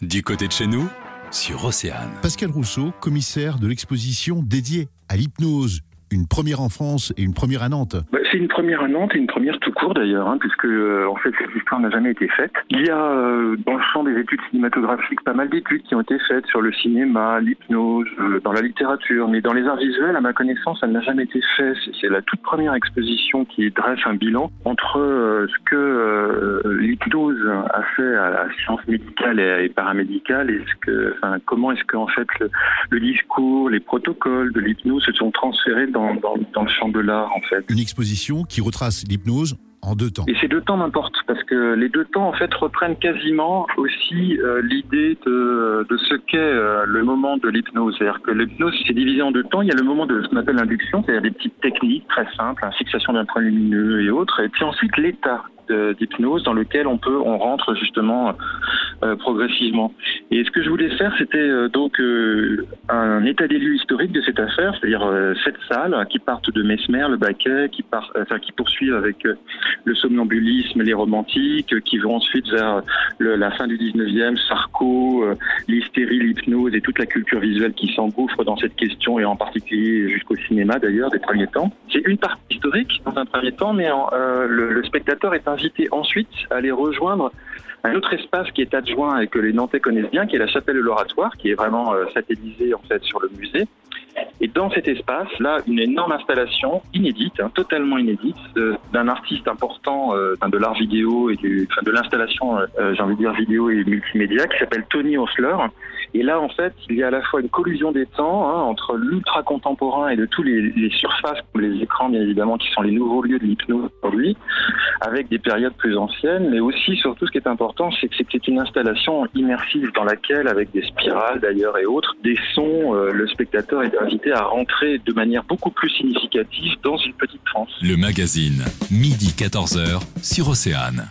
Du côté de chez nous, sur Océane. Pascal Rousseau, commissaire de l'exposition dédiée à l'hypnose, une première en France et une première à Nantes. C'est une première à Nantes et une première tout court d'ailleurs, hein, puisque euh, en fait cette histoire n'a jamais été faite. Il y a euh, dans le champ des études cinématographiques pas mal d'études qui ont été faites sur le cinéma, l'hypnose, euh, dans la littérature, mais dans les arts visuels, à ma connaissance, ça n'a jamais été fait. C'est la toute première exposition qui dresse un bilan entre ce que l'hypnose a fait à la science médicale et, paramédicale et ce que, enfin, comment est-ce que en fait le, discours, les protocoles de l'hypnose se sont transférés dans dans, le champ de l'art, en fait. Une exposition qui retrace l'hypnose en deux temps. Et ces deux temps m'importent parce que les deux temps en fait reprennent quasiment aussi euh, l'idée de, ce qu'est euh, le moment de l'hypnose. C'est-à-dire que l'hypnose c'est divisé en deux temps. Il y a le moment de ce qu'on appelle l'induction, c'est-à-dire des petites techniques très simples, fixation d'un point lumineux et autres. Et puis ensuite l'état d'hypnose dans lequel on peut on rentre justement euh, progressivement. Et ce que je voulais faire, c'était euh, donc euh, un état des lieux historique de cette affaire, c'est-à-dire cette salle qui partent de Mesmer, le Baquet, qui part, enfin qui poursuivent avec le somnambulisme, les romantiques, qui vont ensuite vers la fin du 19e, Sarko, l'hystérie, l'hypnose et toute la culture visuelle qui s'engouffre dans cette question et en particulier jusqu'au cinéma d'ailleurs des premiers temps. C'est une partie historique dans un premier temps, mais le, le spectateur est invité ensuite à aller rejoindre un autre espace qui est adjoint et que les Nantais connaissent bien, qui est la chapelle de l'Oratoire, qui est vraiment euh, satellisée en fait sur le musée. Et dans cet espace, là, une énorme installation inédite, hein, totalement inédite, d'un artiste important euh, de l'art vidéo et du, de l'installation, euh, j'ai envie de dire vidéo et multimédia, qui s'appelle Tony Osler. Et là, en fait, il y a à la fois une collusion des temps hein, entre l'ultra contemporain et de tous les, les, surfaces, comme les écrans, bien évidemment, qui sont les nouveaux lieux de l'hypnose aujourd'hui, avec des périodes plus anciennes, mais aussi, surtout, ce qui est important, c'est une installation immersive dans laquelle, avec des spirales d'ailleurs et autres, des sons, euh, le spectateur est invité à rentrer de manière beaucoup plus significative dans une petite France. Le magazine, midi 14h sur Océane.